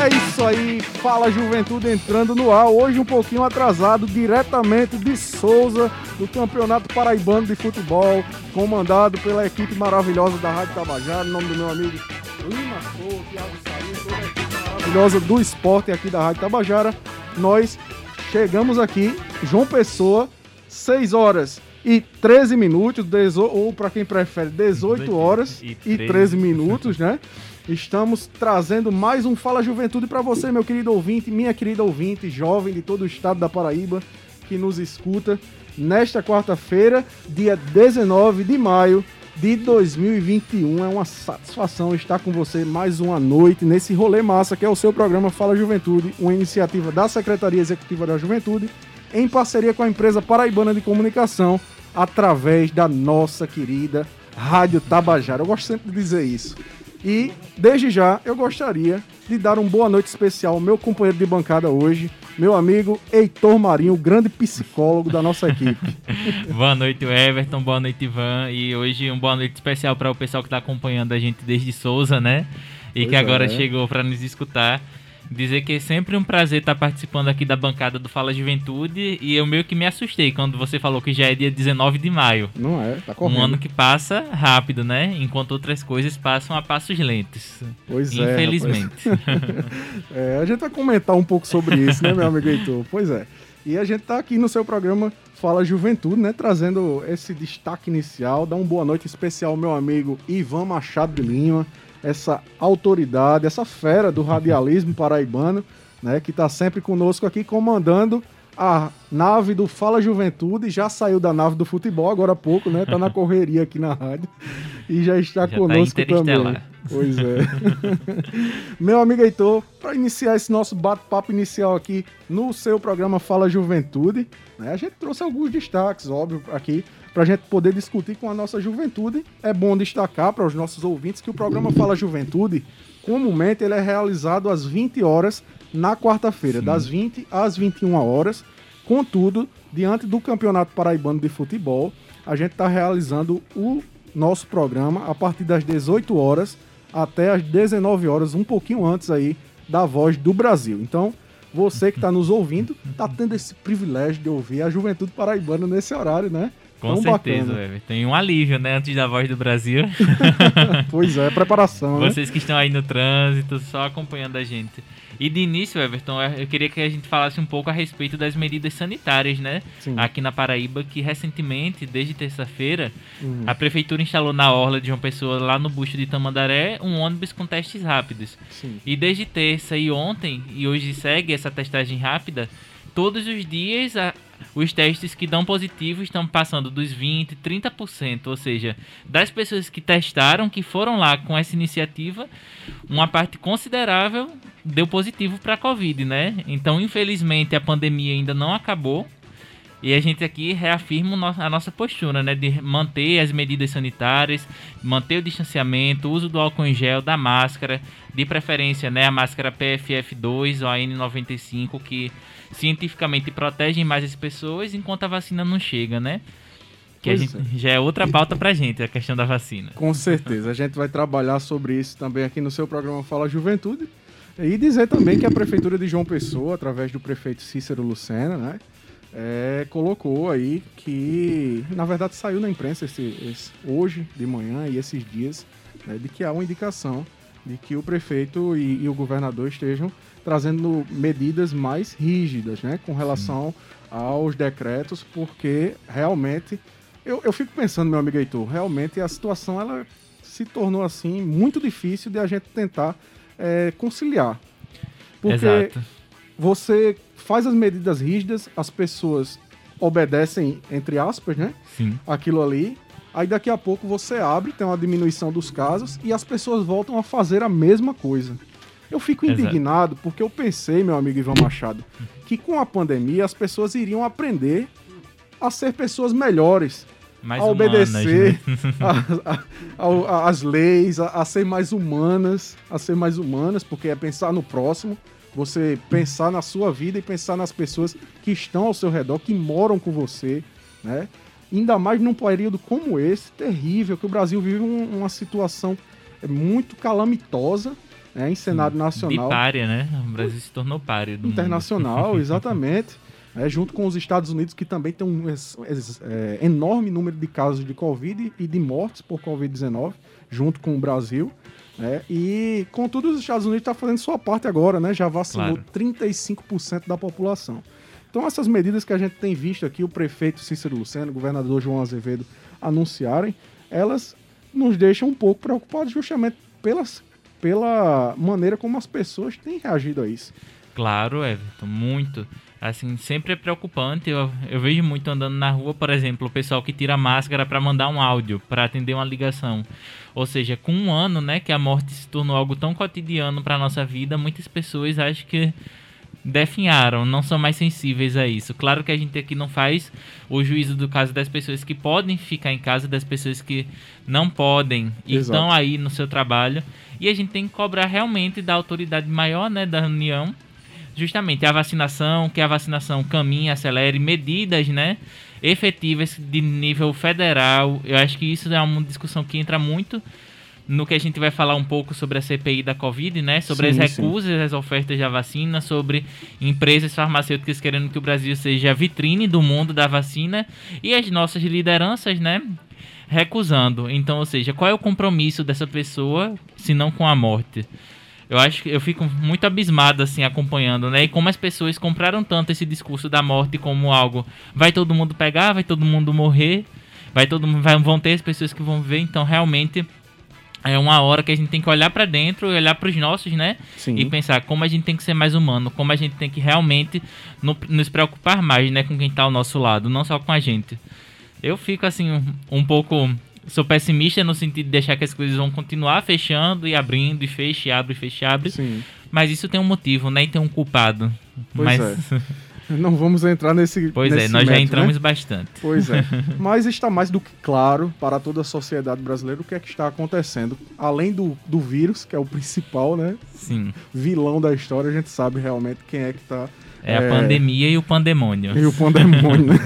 É isso aí, Fala Juventude entrando no ar, hoje um pouquinho atrasado, diretamente de Souza, do Campeonato Paraibano de Futebol, comandado pela equipe maravilhosa da Rádio Tabajara, em nome do meu amigo Lima Souza, Thiago toda a equipe maravilhosa do esporte aqui da Rádio Tabajara nós chegamos aqui, João Pessoa, 6 horas e 13 minutos, ou para quem prefere, 18 horas e 13 minutos, né? Estamos trazendo mais um Fala Juventude para você, meu querido ouvinte, minha querida ouvinte, jovem de todo o estado da Paraíba, que nos escuta nesta quarta-feira, dia 19 de maio de 2021. É uma satisfação estar com você mais uma noite nesse rolê massa que é o seu programa Fala Juventude, uma iniciativa da Secretaria Executiva da Juventude, em parceria com a empresa Paraibana de Comunicação, através da nossa querida Rádio Tabajara. Eu gosto sempre de dizer isso. E, desde já, eu gostaria de dar uma boa noite especial ao meu companheiro de bancada hoje, meu amigo Heitor Marinho, o grande psicólogo da nossa equipe. boa noite, Everton. Boa noite, Ivan. E hoje uma boa noite especial para o pessoal que está acompanhando a gente desde Souza, né? E pois que agora é. chegou para nos escutar dizer que é sempre um prazer estar participando aqui da bancada do Fala Juventude e eu meio que me assustei quando você falou que já é dia 19 de maio. Não é, tá correndo. Um ano que passa rápido, né? Enquanto outras coisas passam a passos lentos. Pois é. Infelizmente. é, a gente vai comentar um pouco sobre isso, né, meu amigo Heitor? Pois é. E a gente tá aqui no seu programa Fala Juventude, né? Trazendo esse destaque inicial. Dá uma boa noite especial ao meu amigo Ivan Machado de Lima essa autoridade, essa fera do radialismo paraibano, né, que está sempre conosco aqui comandando a nave do Fala Juventude, já saiu da nave do futebol agora há pouco, né? Tá na correria aqui na rádio e já está já tá conosco tá também. Pois é. Meu amigo Heitor, para iniciar esse nosso bate-papo inicial aqui no seu programa Fala Juventude, né? A gente trouxe alguns destaques, óbvio, aqui para a gente poder discutir com a nossa juventude. É bom destacar para os nossos ouvintes que o programa Fala Juventude, comumente ele é realizado às 20 horas na quarta-feira, das 20 às 21 horas. Contudo, diante do Campeonato Paraibano de Futebol, a gente está realizando o nosso programa a partir das 18 horas até as 19 horas, um pouquinho antes aí da Voz do Brasil. Então, você que está nos ouvindo, está tendo esse privilégio de ouvir a Juventude Paraibana nesse horário, né? Com Tão certeza, bacana. Tem um alívio, né? Antes da voz do Brasil. pois é, preparação. Né? Vocês que estão aí no trânsito, só acompanhando a gente. E de início, Everton, eu queria que a gente falasse um pouco a respeito das medidas sanitárias, né? Sim. Aqui na Paraíba, que recentemente, desde terça-feira, uhum. a prefeitura instalou na orla de João Pessoa, lá no busto de Tamandaré, um ônibus com testes rápidos. Sim. E desde terça e ontem, e hoje segue essa testagem rápida, todos os dias a, os testes que dão positivo estão passando dos 20%, 30%. Ou seja, das pessoas que testaram, que foram lá com essa iniciativa, uma parte considerável deu positivo para a Covid, né? Então, infelizmente, a pandemia ainda não acabou. E a gente aqui reafirma a nossa postura, né? De manter as medidas sanitárias, manter o distanciamento, o uso do álcool em gel, da máscara, de preferência, né? A máscara PFF2 ou a N95, que cientificamente protegem mais as pessoas enquanto a vacina não chega, né? Que gente, é. já é outra pauta pra gente, a questão da vacina. Com certeza. A gente vai trabalhar sobre isso também aqui no seu programa Fala Juventude. E dizer também que a Prefeitura de João Pessoa, através do prefeito Cícero Lucena, né? É, colocou aí que, na verdade, saiu na imprensa esse, esse, hoje de manhã e esses dias, né, de que há uma indicação de que o prefeito e, e o governador estejam trazendo medidas mais rígidas, né, com relação Sim. aos decretos, porque realmente eu, eu fico pensando, meu amigo Heitor, realmente a situação ela se tornou assim muito difícil de a gente tentar é, conciliar, porque Exato. você faz as medidas rígidas, as pessoas obedecem entre aspas, né, Sim. aquilo ali. Aí daqui a pouco você abre, tem uma diminuição dos casos e as pessoas voltam a fazer a mesma coisa. Eu fico indignado Exato. porque eu pensei, meu amigo Ivan Machado, que com a pandemia as pessoas iriam aprender a ser pessoas melhores. Mais a obedecer né? as leis, a, a, ser mais humanas, a ser mais humanas, porque é pensar no próximo, você pensar na sua vida e pensar nas pessoas que estão ao seu redor, que moram com você, né? Ainda mais num período como esse, terrível, que o Brasil vive um, uma situação muito calamitosa, né, em cenário nacional. De párea, né? O Brasil se tornou párea do Internacional, mundo. exatamente. É, junto com os Estados Unidos, que também tem um é, enorme número de casos de Covid e de mortes por Covid-19, junto com o Brasil. Né? E, contudo, os Estados Unidos estão tá fazendo sua parte agora, né? já vacinou claro. 35% da população. Então, essas medidas que a gente tem visto aqui, o prefeito Cícero Luceno, o governador João Azevedo anunciarem, elas nos deixam um pouco preocupados justamente pelas, pela maneira como as pessoas têm reagido a isso. Claro, Everton, muito. Assim, sempre é preocupante. Eu, eu vejo muito andando na rua, por exemplo, o pessoal que tira máscara para mandar um áudio, para atender uma ligação. Ou seja, com um ano, né, que a morte se tornou algo tão cotidiano para nossa vida, muitas pessoas acham que definharam, não são mais sensíveis a isso. Claro que a gente aqui não faz o juízo do caso das pessoas que podem ficar em casa, das pessoas que não podem e Exato. estão aí no seu trabalho. E a gente tem que cobrar realmente da autoridade maior, né, da União, justamente a vacinação, que a vacinação caminhe, acelere, medidas, né, efetivas de nível federal. Eu acho que isso é uma discussão que entra muito no que a gente vai falar um pouco sobre a CPI da Covid, né? Sobre sim, as recusas sim. às ofertas da vacina, sobre empresas farmacêuticas querendo que o Brasil seja a vitrine do mundo da vacina e as nossas lideranças, né? Recusando. Então, ou seja, qual é o compromisso dessa pessoa se não com a morte? Eu acho que eu fico muito abismado assim acompanhando, né? E como as pessoas compraram tanto esse discurso da morte como algo vai todo mundo pegar, vai todo mundo morrer, vai todo mundo vai, vão ter as pessoas que vão ver, então realmente é uma hora que a gente tem que olhar para dentro, olhar para os nossos, né? Sim. E pensar como a gente tem que ser mais humano, como a gente tem que realmente no, nos preocupar mais, né, com quem está ao nosso lado, não só com a gente. Eu fico assim um, um, pouco sou pessimista no sentido de deixar que as coisas vão continuar fechando e abrindo e fecha, e abre, e fecha, abre. Sim. Mas isso tem um motivo, né? E tem um culpado. Pois Mas é. Não vamos entrar nesse. Pois é, nesse é, nós método, já entramos né? bastante. Pois é. Mas está mais do que claro para toda a sociedade brasileira o que é que está acontecendo. Além do, do vírus, que é o principal, né? Sim. Vilão da história, a gente sabe realmente quem é que está. É, é, a pandemia e o pandemônio. E o pandemônio, né?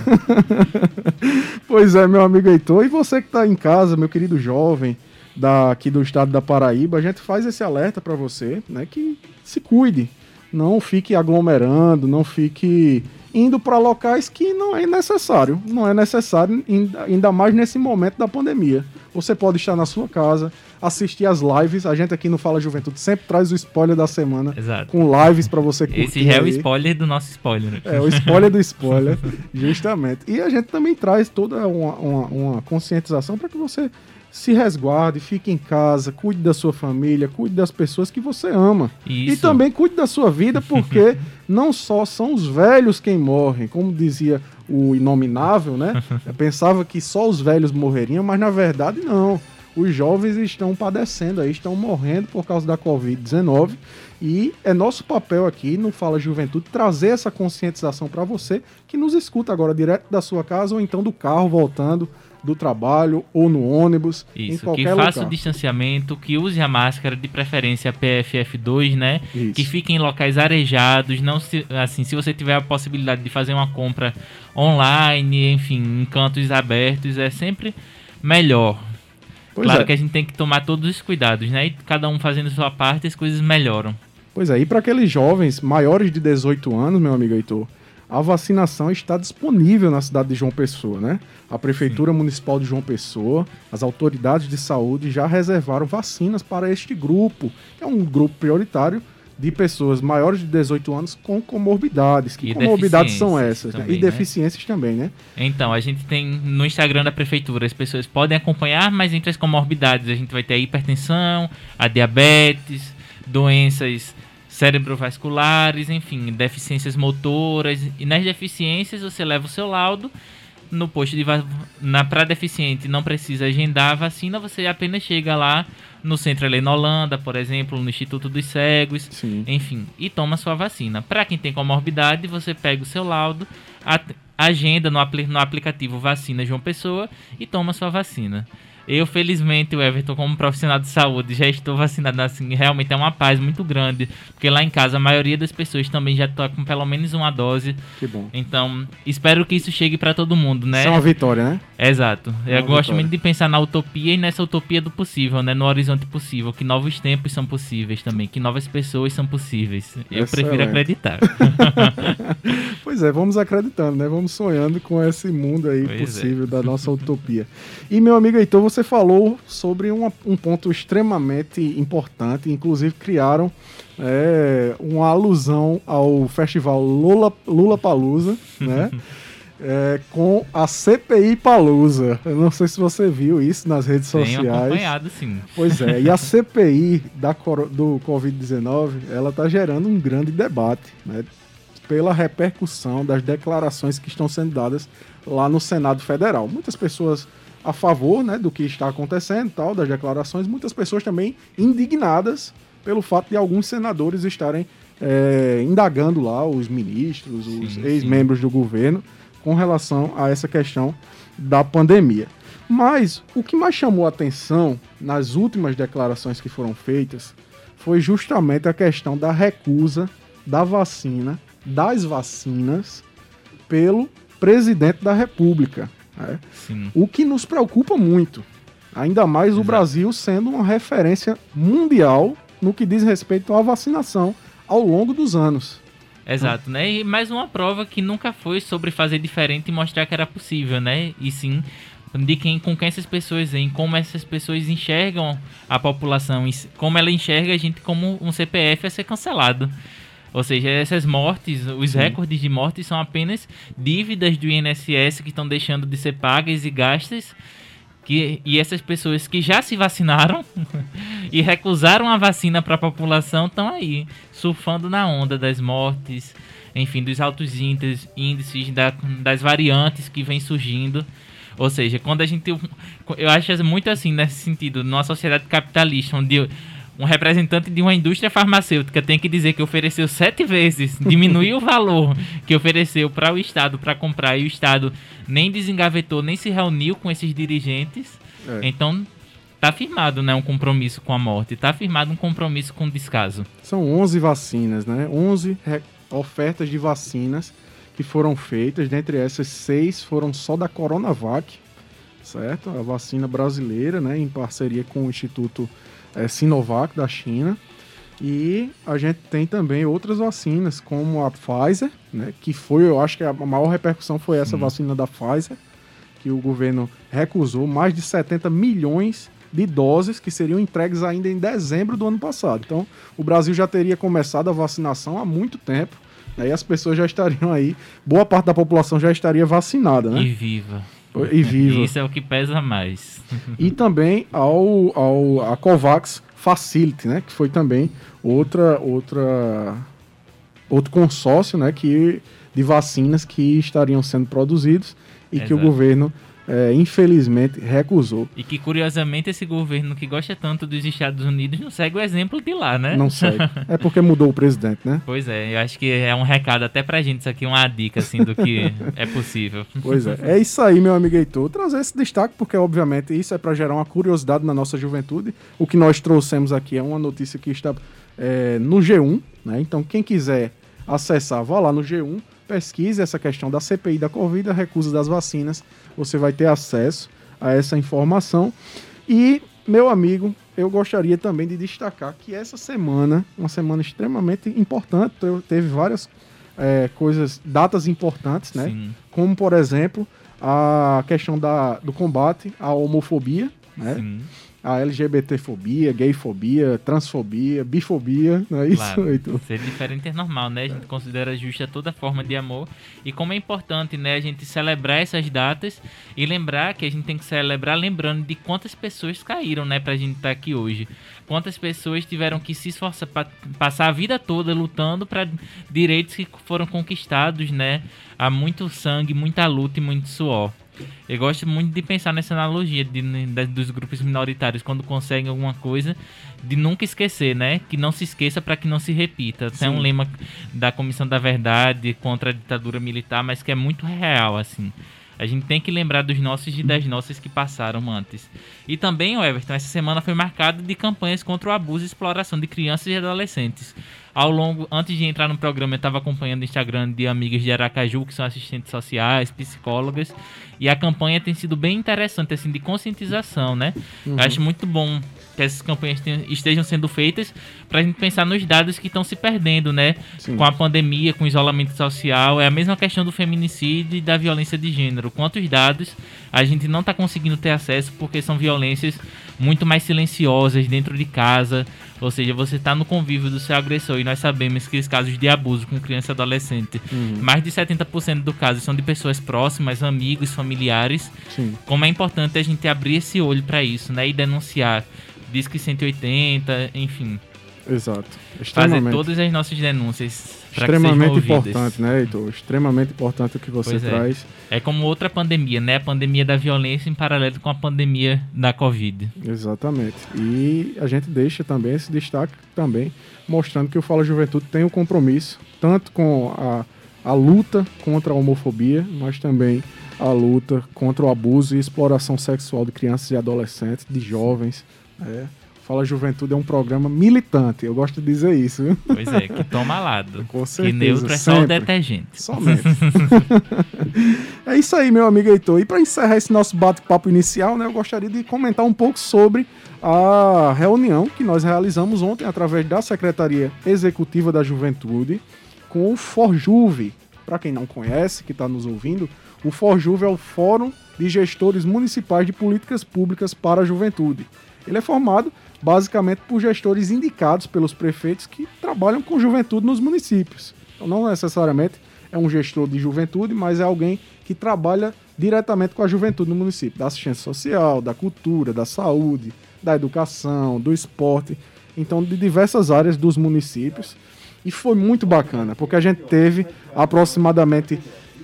pois é, meu amigo Heitor. E você que está em casa, meu querido jovem, daqui do estado da Paraíba, a gente faz esse alerta para você, né? Que se cuide não fique aglomerando, não fique indo para locais que não é necessário. Não é necessário, ainda mais nesse momento da pandemia. Você pode estar na sua casa, assistir as lives. A gente aqui no Fala Juventude sempre traz o spoiler da semana Exato. com lives para você curtir. Esse é o spoiler do nosso spoiler. É, o spoiler do spoiler, justamente. E a gente também traz toda uma, uma, uma conscientização para que você se resguarde, fique em casa, cuide da sua família, cuide das pessoas que você ama. Isso. E também cuide da sua vida, porque não só são os velhos quem morrem, como dizia o inominável, né? Eu pensava que só os velhos morreriam, mas na verdade não. Os jovens estão padecendo aí, estão morrendo por causa da Covid-19 e é nosso papel aqui no Fala Juventude trazer essa conscientização para você que nos escuta agora direto da sua casa ou então do carro voltando do trabalho ou no ônibus, Isso, em qualquer que faça lugar. o distanciamento, que use a máscara de preferência PFF2, né? Isso. Que fique em locais arejados, não se, assim, se você tiver a possibilidade de fazer uma compra online, enfim, em cantos abertos, é sempre melhor. Pois claro é. que a gente tem que tomar todos os cuidados, né? E cada um fazendo sua parte, as coisas melhoram. Pois é, e para aqueles jovens maiores de 18 anos, meu amigo Heitor, a vacinação está disponível na cidade de João Pessoa, né? A Prefeitura Sim. Municipal de João Pessoa, as autoridades de saúde já reservaram vacinas para este grupo, que é um grupo prioritário de pessoas maiores de 18 anos com comorbidades. Que e comorbidades são essas? Também, né? E deficiências né? também, né? Então, a gente tem no Instagram da Prefeitura, as pessoas podem acompanhar, mas entre as comorbidades a gente vai ter a hipertensão, a diabetes, doenças cerebrovasculares, enfim, deficiências motoras. E nas deficiências você leva o seu laudo no posto de na para deficiente não precisa agendar a vacina, você apenas chega lá no centro ali na Holanda, por exemplo, no Instituto dos Cegos, Sim. enfim, e toma sua vacina. Para quem tem comorbidade, você pega o seu laudo, agenda no, apl no aplicativo Vacina João Pessoa e toma sua vacina. Eu, felizmente, o Everton, como profissional de saúde, já estou vacinado. Assim, realmente é uma paz muito grande. Porque lá em casa a maioria das pessoas também já está com pelo menos uma dose. Que bom. Então, espero que isso chegue para todo mundo, né? Isso é uma vitória, né? Exato. É eu gosto muito de pensar na utopia e nessa utopia do possível, né? No horizonte possível. Que novos tempos são possíveis também. Que novas pessoas são possíveis. Eu Excelente. prefiro acreditar. pois é, vamos acreditando, né? Vamos sonhando com esse mundo aí pois é. possível é. da nossa utopia. E, meu amigo Heitor, você falou sobre uma, um ponto extremamente importante, inclusive criaram é, uma alusão ao festival Lula, Lula Palusa, né? É, com a CPI Palusa. Eu não sei se você viu isso nas redes Tenho sociais. acompanhado, sim. Pois é, e a CPI da, do Covid-19, ela está gerando um grande debate, né? Pela repercussão das declarações que estão sendo dadas lá no Senado Federal. Muitas pessoas a favor né, do que está acontecendo, tal, das declarações, muitas pessoas também indignadas pelo fato de alguns senadores estarem é, indagando lá os ministros, os ex-membros do governo com relação a essa questão da pandemia. Mas o que mais chamou a atenção nas últimas declarações que foram feitas foi justamente a questão da recusa da vacina, das vacinas, pelo presidente da República, né? O que nos preocupa muito. Ainda mais Exato. o Brasil sendo uma referência mundial no que diz respeito à vacinação ao longo dos anos. Exato, né? E mais uma prova que nunca foi sobre fazer diferente e mostrar que era possível, né? E sim de quem com quem essas pessoas em como essas pessoas enxergam a população, como ela enxerga a gente como um CPF a ser cancelado. Ou seja, essas mortes, os Sim. recordes de mortes são apenas dívidas do INSS que estão deixando de ser pagas e gastas. Que, e essas pessoas que já se vacinaram e recusaram a vacina para a população estão aí, surfando na onda das mortes, enfim, dos altos índices, índices da, das variantes que vêm surgindo. Ou seja, quando a gente. Eu acho muito assim nesse sentido, numa sociedade capitalista, onde um representante de uma indústria farmacêutica tem que dizer que ofereceu sete vezes, diminuiu o valor que ofereceu para o Estado para comprar e o Estado nem desengavetou, nem se reuniu com esses dirigentes. É. Então, tá firmado né, um compromisso com a morte, tá firmado um compromisso com o descaso. São 11 vacinas, né? 11 ofertas de vacinas que foram feitas, dentre essas seis foram só da Coronavac, certo? A vacina brasileira, né, em parceria com o Instituto é, Sinovac da China. E a gente tem também outras vacinas, como a Pfizer, né, que foi, eu acho que a maior repercussão foi essa Sim. vacina da Pfizer, que o governo recusou mais de 70 milhões de doses que seriam entregues ainda em dezembro do ano passado. Então, o Brasil já teria começado a vacinação há muito tempo, né, e as pessoas já estariam aí, boa parte da população já estaria vacinada, né? E viva. E viva. Isso é o que pesa mais. E também ao, ao a Covax Facility, né, que foi também outra outra outro consórcio, né, que de vacinas que estariam sendo produzidos e Exato. que o governo é, infelizmente recusou. E que curiosamente esse governo que gosta tanto dos Estados Unidos não segue o exemplo de lá, né? Não segue. É porque mudou o presidente, né? Pois é, eu acho que é um recado até pra gente, isso aqui uma dica assim do que é possível. Pois é. É isso aí, meu amigo Heitor. Trazer esse destaque porque obviamente isso é para gerar uma curiosidade na nossa juventude. O que nós trouxemos aqui é uma notícia que está é, no G1, né? Então quem quiser acessar, vá lá no G1 pesquise essa questão da CPI da Covid, a recusa das vacinas, você vai ter acesso a essa informação. E, meu amigo, eu gostaria também de destacar que essa semana, uma semana extremamente importante, teve várias é, coisas, datas importantes, né? Sim. Como, por exemplo, a questão da, do combate à homofobia, né? Sim a LGBTfobia, gayfobia, transfobia, bifobia, não é isso? Claro. Então... Ser diferente é normal, né? A gente considera justa toda forma de amor. E como é importante, né, a gente celebrar essas datas e lembrar que a gente tem que celebrar lembrando de quantas pessoas caíram, né, pra gente estar tá aqui hoje. Quantas pessoas tiveram que se esforçar para passar a vida toda lutando para direitos que foram conquistados, né? há muito sangue, muita luta e muito suor. Eu gosto muito de pensar nessa analogia de, de, dos grupos minoritários quando conseguem alguma coisa, de nunca esquecer, né? Que não se esqueça para que não se repita. Tem um lema da Comissão da Verdade contra a ditadura militar, mas que é muito real, assim. A gente tem que lembrar dos nossos e das nossas que passaram antes. E também, o Everton, essa semana foi marcada de campanhas contra o abuso e exploração de crianças e adolescentes. Ao longo, antes de entrar no programa, eu estava acompanhando o Instagram de amigas de Aracaju, que são assistentes sociais, psicólogas, e a campanha tem sido bem interessante, assim, de conscientização, né? Uhum. Eu acho muito bom que essas campanhas estejam sendo feitas para a gente pensar nos dados que estão se perdendo, né? Sim. Com a pandemia, com o isolamento social. É a mesma questão do feminicídio e da violência de gênero. Quantos dados a gente não está conseguindo ter acesso porque são violências muito mais silenciosas dentro de casa. Ou seja, você está no convívio do seu agressor e nós sabemos que os casos de abuso com criança e adolescente, uhum. mais de 70% do caso são de pessoas próximas, amigos, familiares. Sim. Como é importante a gente abrir esse olho para isso, né? E denunciar Disque 180, enfim. Exato. Fazer todas as nossas denúncias. Extremamente importante, né, Heitor? Extremamente importante o que você pois é. traz. É. é como outra pandemia, né? A pandemia da violência em paralelo com a pandemia da Covid. Exatamente. E a gente deixa também esse destaque também, mostrando que o Fala Juventude tem um compromisso, tanto com a, a luta contra a homofobia, mas também a luta contra o abuso e exploração sexual de crianças e adolescentes, de jovens, é. Fala Juventude é um programa militante, eu gosto de dizer isso. Viu? Pois é, que toma lado. Com certeza. Que neutro é só o detergente. Somente. é isso aí, meu amigo Heitor. E para encerrar esse nosso bate-papo inicial, né, eu gostaria de comentar um pouco sobre a reunião que nós realizamos ontem através da Secretaria Executiva da Juventude com o Forjuve. Para quem não conhece, que está nos ouvindo, o Forjuve é o Fórum de Gestores Municipais de Políticas Públicas para a Juventude. Ele é formado basicamente por gestores indicados pelos prefeitos que trabalham com juventude nos municípios. Então, não necessariamente é um gestor de juventude, mas é alguém que trabalha diretamente com a juventude no município, da assistência social, da cultura, da saúde, da educação, do esporte, então de diversas áreas dos municípios. E foi muito bacana, porque a gente teve aproximadamente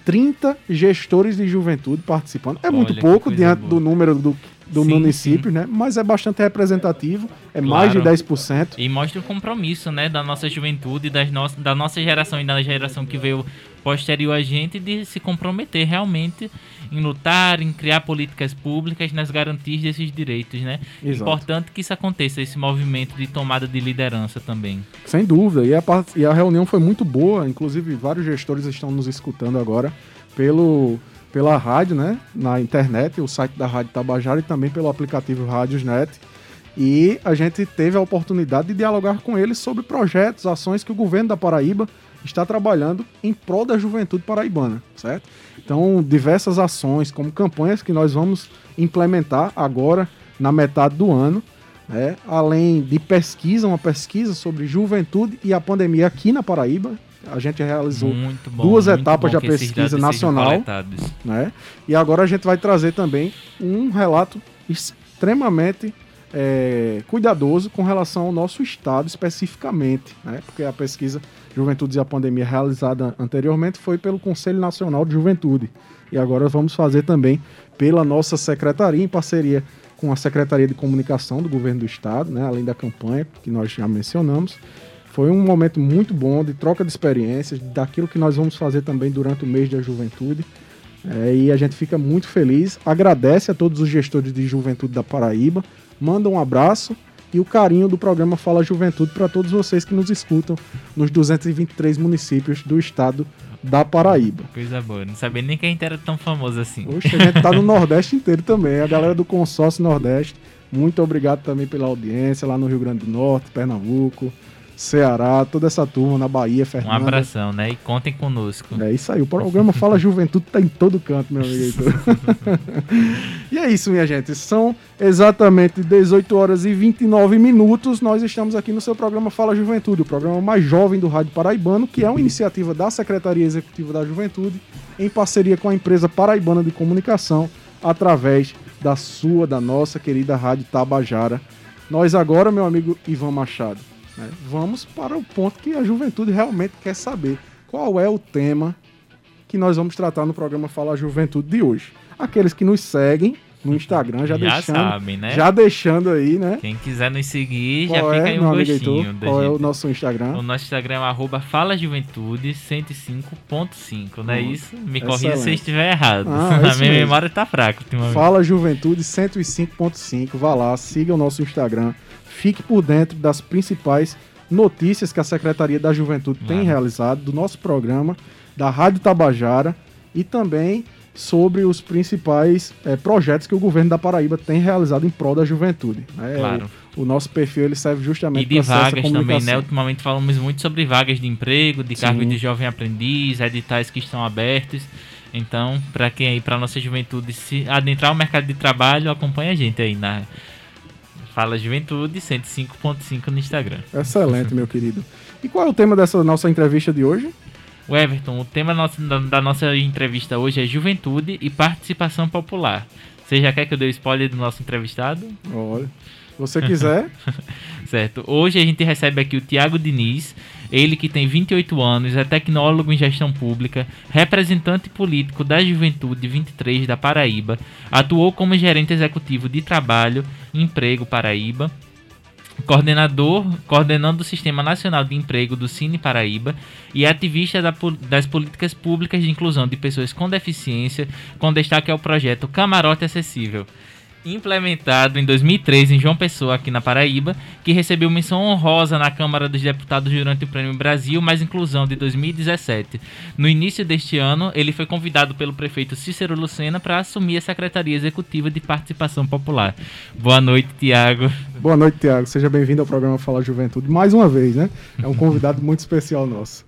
30 gestores de juventude participando. É Olha, muito pouco diante boa. do número do do sim, município, sim. né? Mas é bastante representativo, é claro. mais de 10%. E mostra o compromisso, né, da nossa juventude, das no da nossa geração e da geração que veio posterior a gente de se comprometer realmente em lutar, em criar políticas públicas nas garantias desses direitos, né? Exato. Importante que isso aconteça, esse movimento de tomada de liderança também. Sem dúvida, e a, e a reunião foi muito boa, inclusive vários gestores estão nos escutando agora pelo pela rádio, né? Na internet, o site da Rádio Tabajara e também pelo aplicativo Rádiosnet. E a gente teve a oportunidade de dialogar com eles sobre projetos, ações que o governo da Paraíba está trabalhando em prol da juventude paraibana, certo? Então, diversas ações, como campanhas que nós vamos implementar agora na metade do ano, né? além de pesquisa, uma pesquisa sobre juventude e a pandemia aqui na Paraíba, a gente realizou bom, duas etapas da pesquisa nacional. Né? E agora a gente vai trazer também um relato extremamente é, cuidadoso com relação ao nosso estado especificamente, né? porque a pesquisa Juventude e a Pandemia realizada anteriormente foi pelo Conselho Nacional de Juventude. E agora vamos fazer também pela nossa secretaria, em parceria com a Secretaria de Comunicação do Governo do Estado, né? além da campanha que nós já mencionamos. Foi um momento muito bom de troca de experiências, daquilo que nós vamos fazer também durante o mês da juventude. É, e a gente fica muito feliz. Agradece a todos os gestores de juventude da Paraíba. Manda um abraço e o carinho do programa Fala Juventude para todos vocês que nos escutam nos 223 municípios do estado da Paraíba. Coisa boa, não sabia nem que a gente era tão famoso assim. Oxe, a gente tá no Nordeste inteiro também, a galera do Consórcio Nordeste. Muito obrigado também pela audiência lá no Rio Grande do Norte, Pernambuco, Ceará, toda essa turma na Bahia, Fernando. Um abração, né? E contem conosco. É isso aí. O programa Fala Juventude tá em todo canto, meu amigo. e é isso, minha gente. São exatamente 18 horas e 29 minutos. Nós estamos aqui no seu programa Fala Juventude, o programa mais jovem do Rádio Paraibano, que é uma iniciativa da Secretaria Executiva da Juventude, em parceria com a empresa Paraibana de Comunicação, através da sua, da nossa querida Rádio Tabajara. Nós agora, meu amigo Ivan Machado né? Vamos para o ponto que a juventude realmente quer saber. Qual é o tema que nós vamos tratar no programa Fala Juventude de hoje. Aqueles que nos seguem no Instagram, já, já deixando. Sabem, né? Já deixando aí, né? Quem quiser nos seguir, Qual já fica é, aí um gostinho. Qual gente. é o nosso Instagram? O nosso Instagram é arroba falajuventude 105.5, não é isso? Me corrija se eu estiver errado. Ah, é A minha memória tá fraca. Fala Juventude 105.5. Vá lá, siga o nosso Instagram. Fique por dentro das principais notícias que a Secretaria da Juventude tem realizado, do nosso programa, da Rádio Tabajara e também sobre os principais é, projetos que o governo da Paraíba tem realizado em prol da juventude. Né? Claro. O, o, nosso perfil ele serve justamente para E de vagas também, né? Ultimamente falamos muito sobre vagas de emprego, de cargo de jovem aprendiz, editais que estão abertos. Então, para quem aí, para nossa juventude se adentrar o mercado de trabalho, acompanha a gente aí na Fala Juventude 105.5 no Instagram. Excelente, meu querido. E qual é o tema dessa nossa entrevista de hoje? O Everton, o tema da, nossa entrevista hoje é juventude e participação popular. Você já quer que eu dê o spoiler do nosso entrevistado? Olha, se você quiser. certo. Hoje a gente recebe aqui o Tiago Diniz, ele que tem 28 anos, é tecnólogo em gestão pública, representante político da Juventude 23 da Paraíba, atuou como gerente executivo de trabalho e emprego Paraíba coordenador, coordenando o Sistema Nacional de Emprego do Cine Paraíba e ativista da, das políticas públicas de inclusão de pessoas com deficiência, com destaque ao projeto Camarote Acessível implementado em 2003 em João Pessoa, aqui na Paraíba, que recebeu menção honrosa na Câmara dos Deputados durante o Prêmio Brasil Mais Inclusão de 2017. No início deste ano, ele foi convidado pelo prefeito Cícero Lucena para assumir a Secretaria Executiva de Participação Popular. Boa noite, Tiago. Boa noite, Tiago. Seja bem-vindo ao programa Falar Juventude mais uma vez, né? É um convidado muito especial nosso.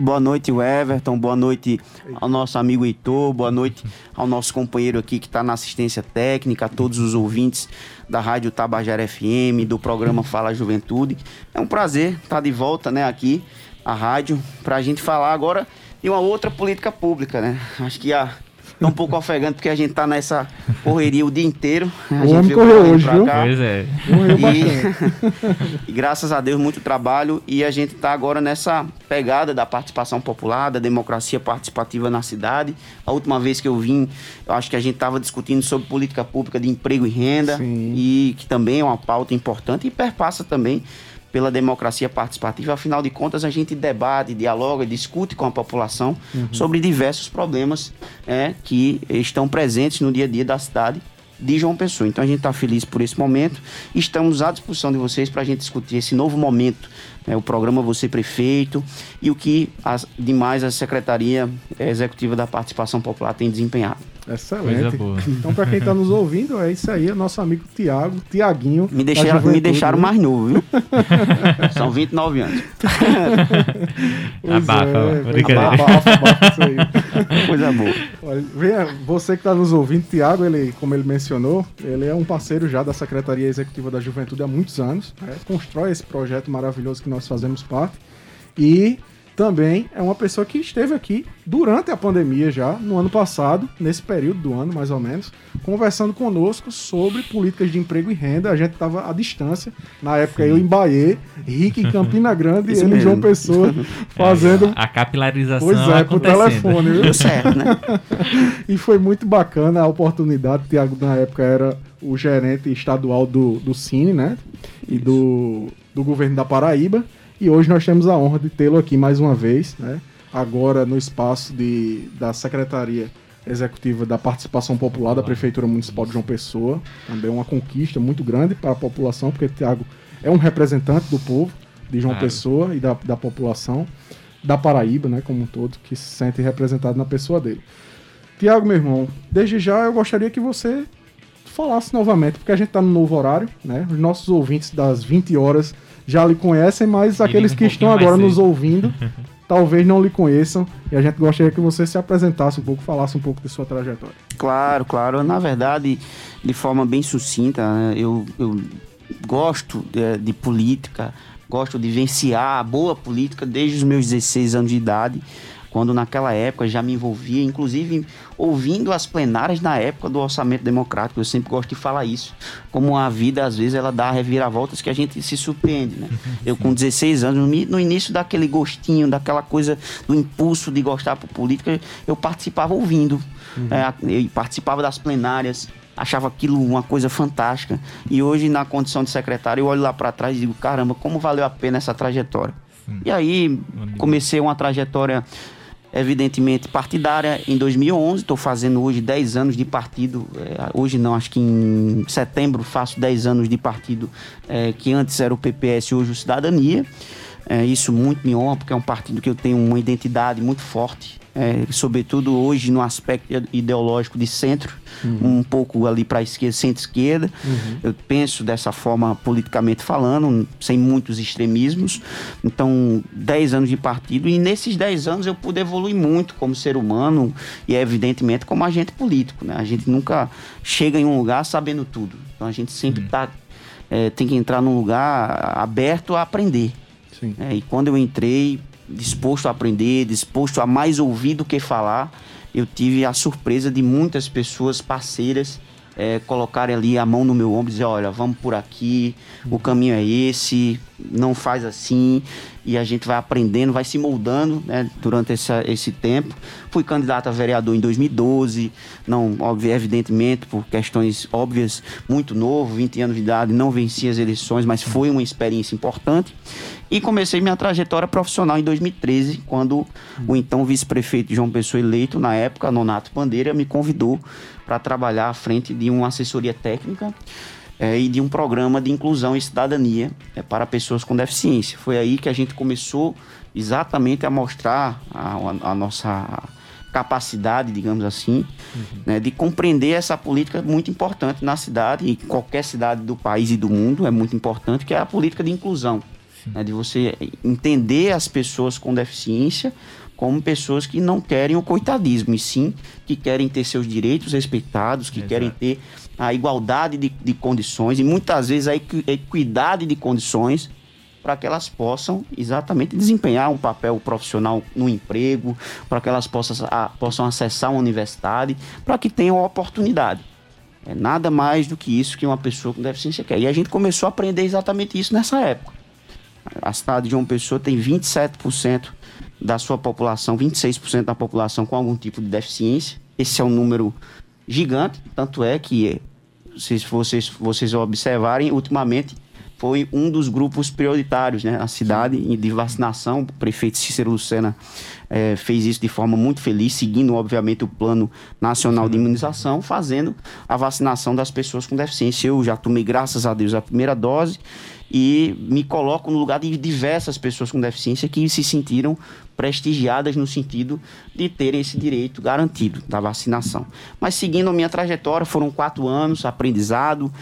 Boa noite, Everton. Boa noite ao nosso amigo Heitor. Boa noite ao nosso companheiro aqui que está na assistência técnica, a todos os ouvintes da Rádio Tabajara FM, do programa Fala Juventude. É um prazer estar de volta né, aqui à rádio para a gente falar agora de uma outra política pública. Né? Acho que a é um pouco ofegante porque a gente tá nessa correria o dia inteiro. A o homem correu hoje, viu? Cá. Pois é. E, e, graças a Deus, muito trabalho. E a gente tá agora nessa pegada da participação popular, da democracia participativa na cidade. A última vez que eu vim, eu acho que a gente tava discutindo sobre política pública de emprego e renda. Sim. E que também é uma pauta importante e perpassa também pela democracia participativa. Afinal de contas, a gente debate, dialoga, discute com a população uhum. sobre diversos problemas é, que estão presentes no dia a dia da cidade de João Pessoa. Então a gente está feliz por esse momento. Estamos à disposição de vocês para a gente discutir esse novo momento, né, o programa Você Prefeito e o que as, demais a Secretaria Executiva da Participação Popular tem desempenhado. Excelente. Então, para quem está nos ouvindo, é isso aí, é nosso amigo Tiago, Tiaguinho. Me deixaram, me deixaram mais novo, viu? São 29 anos. abafa, é, abafa, abafa isso aí. Coisa boa. Olha, venha, você que está nos ouvindo, Tiago, ele, como ele mencionou, ele é um parceiro já da Secretaria Executiva da Juventude há muitos anos. Né? Constrói esse projeto maravilhoso que nós fazemos parte. E também é uma pessoa que esteve aqui durante a pandemia já, no ano passado, nesse período do ano mais ou menos, conversando conosco sobre políticas de emprego e renda. A gente estava à distância, na época Sim. eu em Bahia, Rick em Campina Grande e ele em João Pessoa, fazendo... É, a capilarização Pois é, por telefone. Viu? Deu certo, né? e foi muito bacana a oportunidade. O Tiago, na época, era o gerente estadual do, do Cine, né? E do, do governo da Paraíba. E hoje nós temos a honra de tê-lo aqui mais uma vez, né? agora no espaço de, da Secretaria Executiva da Participação Popular da Prefeitura Municipal de João Pessoa. Também uma conquista muito grande para a população, porque Tiago é um representante do povo de João claro. Pessoa e da, da população da Paraíba, né, como um todo, que se sente representado na pessoa dele. Tiago, meu irmão, desde já eu gostaria que você falasse novamente, porque a gente está no novo horário, né? Os nossos ouvintes das 20 horas já lhe conhecem, mas aqueles um que estão agora nos ouvindo talvez não lhe conheçam e a gente gostaria que você se apresentasse um pouco, falasse um pouco de sua trajetória. Claro, claro. Na verdade, de forma bem sucinta, né, eu, eu gosto de, de, política, gosto de vivenciar a boa política desde os meus 16 anos de idade. Quando naquela época já me envolvia, inclusive ouvindo as plenárias na época do orçamento democrático. Eu sempre gosto de falar isso. Como a vida, às vezes, ela dá reviravoltas que a gente se surpreende, né? Eu, com 16 anos, no início daquele gostinho, daquela coisa, do impulso de gostar por política, eu participava ouvindo. Uhum. É, eu participava das plenárias, achava aquilo uma coisa fantástica. E hoje, na condição de secretário, eu olho lá para trás e digo: caramba, como valeu a pena essa trajetória. Sim. E aí, comecei uma trajetória evidentemente partidária em 2011, estou fazendo hoje 10 anos de partido, é, hoje não, acho que em setembro faço 10 anos de partido é, que antes era o PPS, hoje o Cidadania. É, isso muito me honra, porque é um partido que eu tenho uma identidade muito forte, é, sobretudo hoje no aspecto ideológico de centro, uhum. um pouco ali para a esquerda, centro-esquerda. Uhum. Eu penso dessa forma politicamente falando, sem muitos extremismos. Então, 10 anos de partido, e nesses 10 anos eu pude evoluir muito como ser humano e, evidentemente, como agente político. Né? A gente nunca chega em um lugar sabendo tudo. Então, a gente sempre uhum. tá, é, tem que entrar num lugar aberto a aprender. É, e quando eu entrei, disposto a aprender, disposto a mais ouvir do que falar, eu tive a surpresa de muitas pessoas parceiras é, colocarem ali a mão no meu ombro e dizer, olha, vamos por aqui, o caminho é esse, não faz assim, e a gente vai aprendendo, vai se moldando né, durante essa, esse tempo. Fui candidato a vereador em 2012, não, evidentemente, por questões óbvias, muito novo, 20 anos de idade, não venci as eleições, mas foi uma experiência importante. E comecei minha trajetória profissional em 2013, quando o então vice-prefeito João Pessoa eleito, na época, Nonato Bandeira, me convidou para trabalhar à frente de uma assessoria técnica é, e de um programa de inclusão e cidadania é, para pessoas com deficiência. Foi aí que a gente começou exatamente a mostrar a, a, nossa capacidade, digamos assim, uhum. né, de compreender essa política muito importante na cidade e qualquer cidade do país e do mundo é muito importante, que é a política de inclusão né, de você entender as pessoas com deficiência como pessoas que não querem o coitadismo, e sim que querem ter seus direitos respeitados, que Exato. querem ter a igualdade de, de condições e muitas vezes a equidade de condições para que elas possam exatamente desempenhar um papel profissional no emprego, para que elas possam, a, possam acessar uma universidade, para que tenham oportunidade. É nada mais do que isso que uma pessoa com deficiência quer. E a gente começou a aprender exatamente isso nessa época. A cidade de João Pessoa tem 27% da sua população, 26% da população com algum tipo de deficiência. Esse é um número gigante, tanto é que, se vocês, vocês observarem, ultimamente foi um dos grupos prioritários né, na cidade de vacinação. O prefeito Cícero Lucena é, fez isso de forma muito feliz, seguindo, obviamente, o Plano Nacional de Imunização, fazendo a vacinação das pessoas com deficiência. Eu já tomei, graças a Deus, a primeira dose e me coloco no lugar de diversas pessoas com deficiência que se sentiram prestigiadas no sentido de terem esse direito garantido da vacinação. Mas seguindo a minha trajetória, foram quatro anos, aprendizado,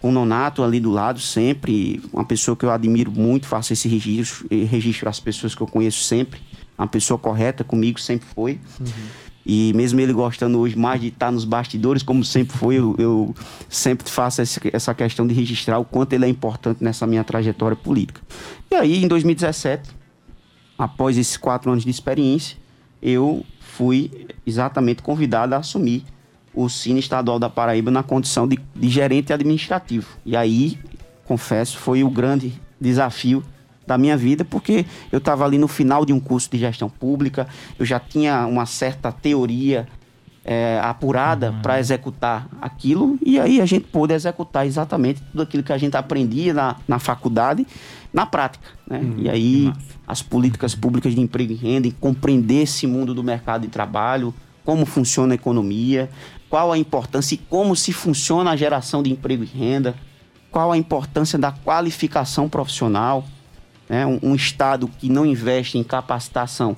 com o Nonato ali do lado sempre, uma pessoa que eu admiro muito, faço esse registro, registro às pessoas que eu conheço sempre, uma pessoa correta comigo sempre foi. Uhum. E mesmo ele gostando hoje mais de estar nos bastidores, como sempre foi, eu, eu sempre faço essa questão de registrar o quanto ele é importante nessa minha trajetória política. E aí, em 2017, após esses quatro anos de experiência, eu fui exatamente convidado a assumir o Cine Estadual da Paraíba na condição de, de gerente administrativo. E aí, confesso, foi o grande desafio da minha vida, porque eu estava ali no final de um curso de gestão pública, eu já tinha uma certa teoria é, apurada uhum. para executar aquilo, e aí a gente pôde executar exatamente tudo aquilo que a gente aprendia na, na faculdade, na prática. Né? Uhum. E aí as políticas públicas de emprego e renda, em compreender esse mundo do mercado de trabalho, como funciona a economia, qual a importância e como se funciona a geração de emprego e renda, qual a importância da qualificação profissional, né? Um, um Estado que não investe em capacitação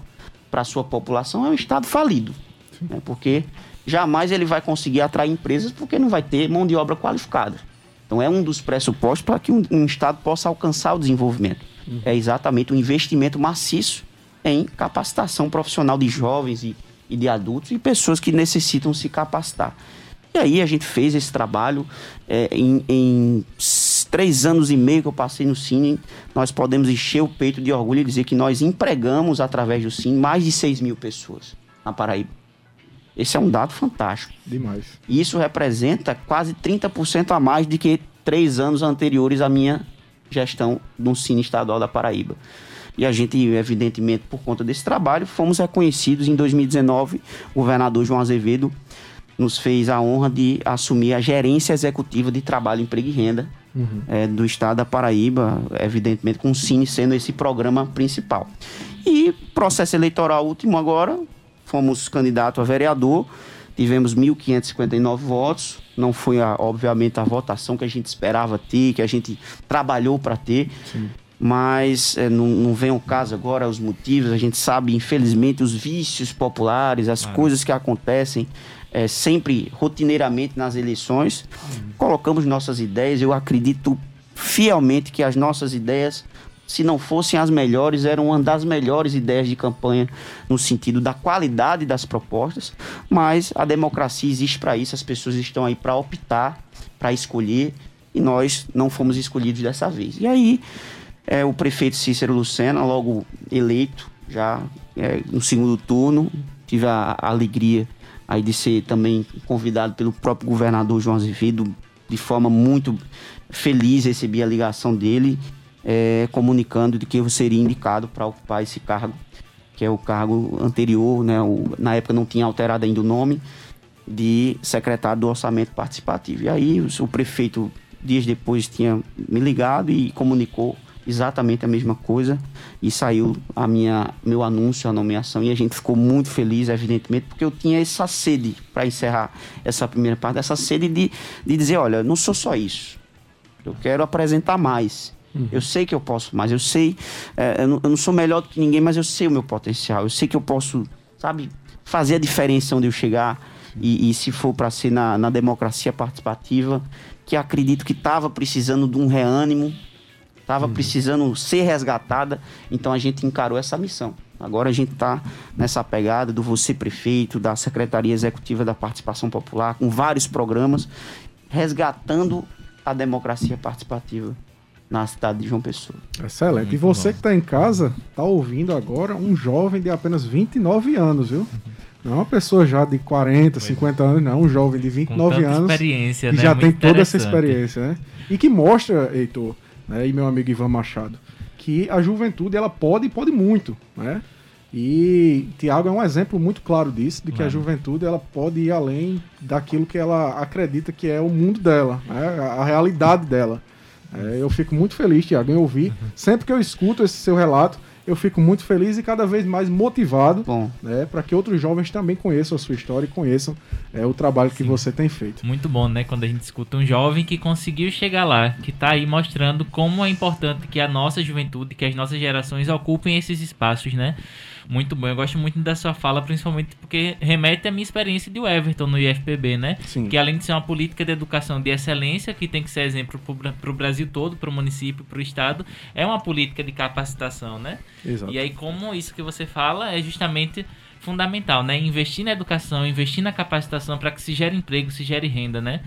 para a sua população é um Estado falido. Né? Porque jamais ele vai conseguir atrair empresas porque não vai ter mão de obra qualificada. Então é um dos pressupostos para que um, um, Estado possa alcançar o desenvolvimento. Uhum. É exatamente o um investimento maciço em capacitação profissional de jovens e, e de adultos e pessoas que necessitam se capacitar. E aí a gente fez esse trabalho é, em, em três anos e meio que eu passei no Cine, nós podemos encher o peito de orgulho e dizer que nós empregamos, através do Cine, mais de 6 mil pessoas na Paraíba. Esse é um dado fantástico. Demais. E isso representa quase 30% a mais do que três anos anteriores à minha gestão no Cine Estadual da Paraíba. E a gente, evidentemente, por conta desse trabalho, fomos reconhecidos em 2019. O governador João Azevedo nos fez a honra de assumir a gerência executiva de trabalho, emprego e renda uhum. é, do estado da Paraíba, evidentemente com o Cine sendo esse programa principal. E processo eleitoral último agora, fomos candidato a vereador, tivemos 1.559 votos, não foi, a, obviamente, a votação que a gente esperava ter, que a gente trabalhou para ter. Sim mas é, não, não vem ao caso agora os motivos. A gente sabe, infelizmente, os vícios populares, as coisas que acontecem é, sempre rotineiramente nas eleições. Colocamos nossas ideias. Eu acredito fielmente que as nossas ideias, se não fossem as melhores, eram uma das melhores ideias de campanha no sentido da qualidade das propostas. Mas a democracia existe para isso. As pessoas estão aí para optar, para escolher. E nós não fomos escolhidos dessa vez. E aí é, o prefeito Cícero Lucena, logo eleito, já é, no segundo turno. Tive a, a, alegria aí de ser também convidado pelo próprio governador João Azevedo, de forma muito feliz, recebi a ligação dele, é, comunicando de que eu seria indicado para ocupar esse cargo, que é o cargo anterior, né, o, na época não tinha alterado ainda o nome, de secretário do Orçamento Participativo. E aí o, o prefeito, dias depois, tinha me ligado e comunicou exatamente a mesma coisa. E saiu a minha meu anúncio, a nomeação e a gente ficou muito feliz, evidentemente, porque eu tinha essa sede para encerrar essa primeira parte, essa sede de, de dizer, olha, não sou só isso, eu quero apresentar mais. Uhum. Eu sei que eu posso mais, eu sei, é, eu, não, eu não sou melhor do que ninguém, mas eu sei o meu potencial, eu sei que eu posso, sabe, fazer a diferença onde eu chegar. E, e se for para ser na, na democracia participativa, que acredito que estava precisando de um reânimo, estava uhum. precisando ser resgatada, então a gente encarou essa missão. Agora a gente está nessa pegada do Você Prefeito, da Secretaria Executiva da Participação Popular, com vários programas, resgatando a democracia participativa na cidade de João Pessoa. Excelente. Muito e você bom. que está em casa, está ouvindo agora um jovem de apenas 29 anos, viu? Não é uma pessoa já de 40, 50 anos, não, um jovem de 29 anos. experiência, que né? já Muito tem toda essa experiência, né? E que mostra, Heitor, né, e meu amigo Ivan Machado, que a juventude ela pode e pode muito, né? E Tiago é um exemplo muito claro disso, de que a juventude ela pode ir além daquilo que ela acredita que é o mundo dela, né? a realidade dela. É, eu fico muito feliz, Tiago, em ouvir. Uhum. Sempre que eu escuto esse seu relato, eu fico muito feliz e cada vez mais motivado né, para que outros jovens também conheçam a sua história e conheçam é, o trabalho Sim. que você tem feito. Muito bom, né? Quando a gente escuta um jovem que conseguiu chegar lá, que está aí mostrando como é importante que a nossa juventude, que as nossas gerações ocupem esses espaços, né? Muito bom. Eu gosto muito da sua fala, principalmente porque remete à minha experiência de Everton no IFPB, né? Sim. Que além de ser uma política de educação de excelência, que tem que ser exemplo para o Brasil todo, para o município, para o estado, é uma política de capacitação, né? Exato. E aí, como isso que você fala é justamente fundamental, né? Investir na educação, investir na capacitação para que se gere emprego, se gere renda, né?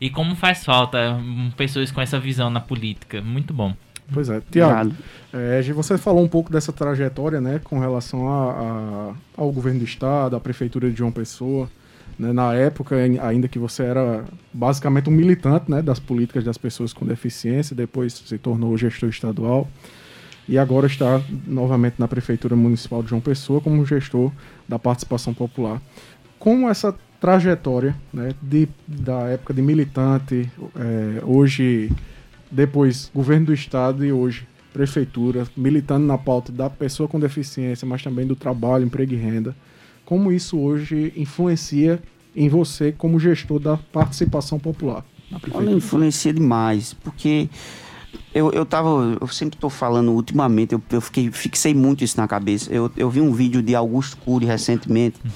E como faz falta hum, pessoas com essa visão na política. Muito bom. Pois é. Tiago, é, você falou um pouco dessa trajetória, né, com relação a, a, ao governo do estado, à prefeitura de João Pessoa. Né, na época, ainda que você era basicamente um militante né, das políticas das pessoas com deficiência, depois se tornou gestor estadual e agora está novamente na Prefeitura Municipal de João Pessoa como gestor da participação popular. Como essa trajetória né, de, da época de militante, é, hoje depois governo do estado e hoje prefeitura, militando na pauta da pessoa com deficiência, mas também do trabalho, emprego e renda. Como isso hoje influencia em você como gestor da participação popular? Olha, influencia demais, porque eu, eu tava, eu sempre estou falando ultimamente, eu, eu fiquei, fixei muito isso na cabeça. Eu, eu vi um vídeo de Augusto Cury recentemente, uhum.